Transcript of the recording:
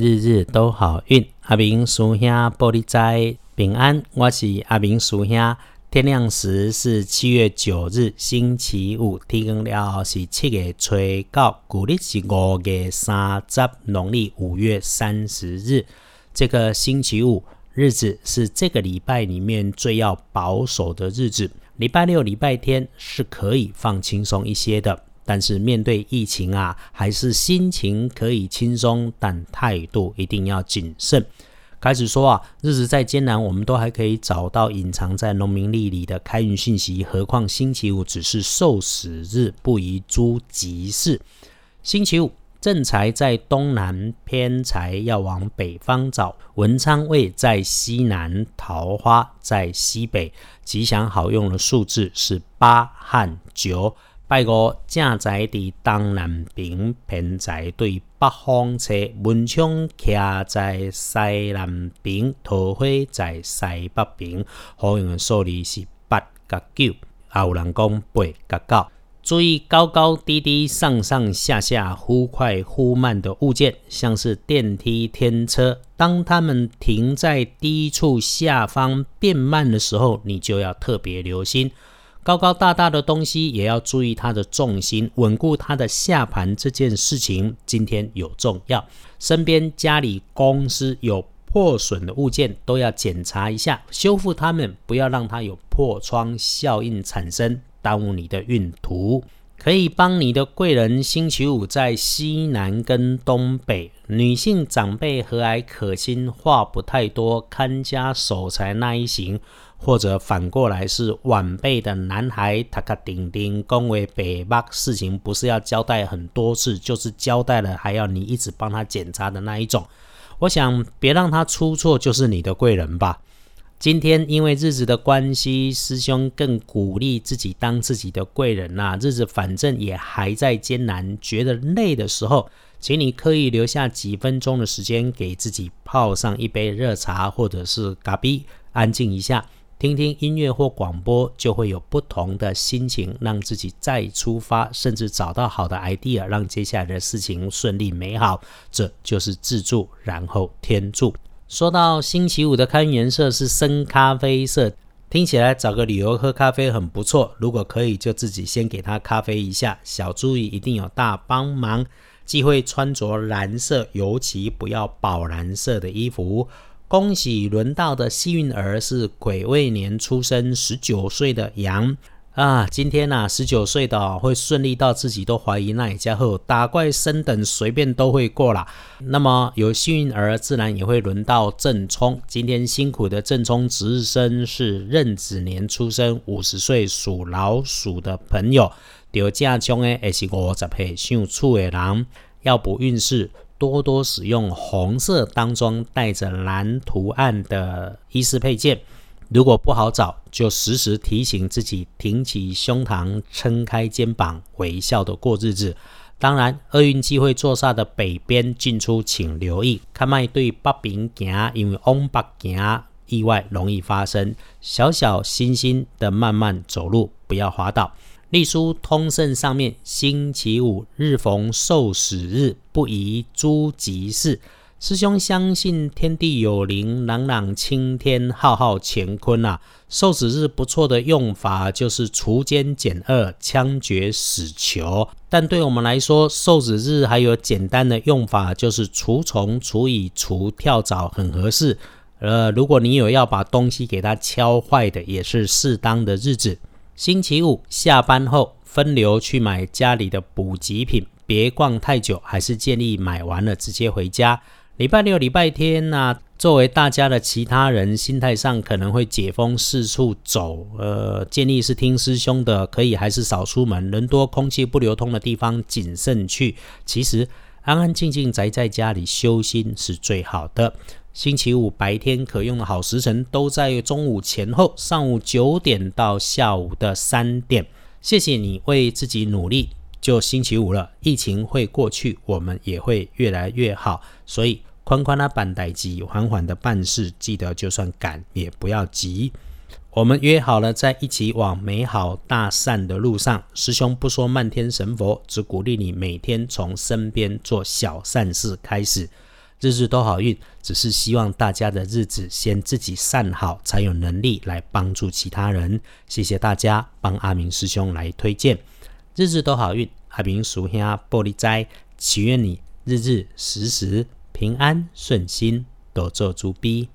日日都好运。阿明叔兄玻璃斋平安，我是阿明叔兄。天亮时是七月九日，星期五。天光了是七月初九，古历是五月三十，农历五月三十日。这个星期五日子是这个礼拜里面最要保守的日子。礼拜六、礼拜天是可以放轻松一些的。但是面对疫情啊，还是心情可以轻松，但态度一定要谨慎。开始说啊，日子再艰难，我们都还可以找到隐藏在农民历里的开运讯息。何况星期五只是受死日，不宜诸吉事。星期五正财在东南，偏财要往北方找。文昌位在西南，桃花在西北。吉祥好用的数字是八和九。拜五正在伫东南边，偏在对北方车，文昌徛在西南边，桃花在西北边。好用的数字是八甲九，也有人讲八甲九。注意高高低低、上上下下、忽快忽慢的物件，像是电梯、天车，当它们停在低处下方变慢的时候，你就要特别留心。高高大大的东西也要注意它的重心，稳固它的下盘。这件事情今天有重要，身边、家里、公司有破损的物件都要检查一下，修复它们，不要让它有破窗效应产生，耽误你的运途。可以帮你的贵人，星期五在西南跟东北，女性长辈和蔼可亲，话不太多，看家守财那一型。或者反过来是晚辈的男孩，他卡顶顶恭维北巴事情不是要交代很多次，就是交代了还要你一直帮他检查的那一种。我想别让他出错，就是你的贵人吧。今天因为日子的关系，师兄更鼓励自己当自己的贵人呐。日子反正也还在艰难，觉得累的时候，请你刻意留下几分钟的时间，给自己泡上一杯热茶，或者是咖啡，安静一下。听听音乐或广播，就会有不同的心情，让自己再出发，甚至找到好的 idea，让接下来的事情顺利美好。这就是自助，然后天助。说到星期五的开运颜色是深咖啡色，听起来找个理由喝咖啡很不错。如果可以，就自己先给他咖啡一下。小注意，一定有大帮忙。忌讳穿着蓝色，尤其不要宝蓝色的衣服。恭喜轮到的幸运儿是癸未年出生十九岁的羊啊！今天呐，十九岁的会顺利到自己都怀疑那一家后打怪升等随便都会过啦。那么有幸运儿，自然也会轮到正冲。今天辛苦的正冲值日生是壬子年出生五十岁属老鼠的朋友，掉价中的，也是五十岁属处的人要补运势。多多使用红色当中带着蓝图案的衣饰配件，如果不好找，就时时提醒自己挺起胸膛、撑开肩膀，微笑的过日子。当然，厄运机会坐煞的北边进出，请留意。看麦对北边行，因为往北行意外容易发生。小小心心的慢慢走路，不要滑倒。隶书通胜上面，星期五日逢受死日，不宜诸吉事。师兄相信天地有灵，朗朗青天，浩浩乾坤啊！受死日不错的用法就是除奸减恶，枪决死囚。但对我们来说，受死日还有简单的用法，就是除虫、除蚁、除跳蚤，很合适。呃，如果你有要把东西给它敲坏的，也是适当的日子。星期五下班后分流去买家里的补给品，别逛太久，还是建议买完了直接回家。礼拜六、礼拜天呢，作为大家的其他人，心态上可能会解封四处走，呃，建议是听师兄的，可以还是少出门，人多、空气不流通的地方谨慎去。其实安安静静宅在家里修心是最好的。星期五白天可用的好时辰都在中午前后，上午九点到下午的三点。谢谢你为自己努力，就星期五了，疫情会过去，我们也会越来越好。所以宽宽的板带机，缓缓的办事，记得就算赶也不要急。我们约好了在一起往美好大善的路上。师兄不说漫天神佛，只鼓励你每天从身边做小善事开始。日日都好运，只是希望大家的日子先自己善好，才有能力来帮助其他人。谢谢大家帮阿明师兄来推荐，日日都好运。阿明叔兄玻璃斋，祈愿你日日时时平安顺心，多做猪逼。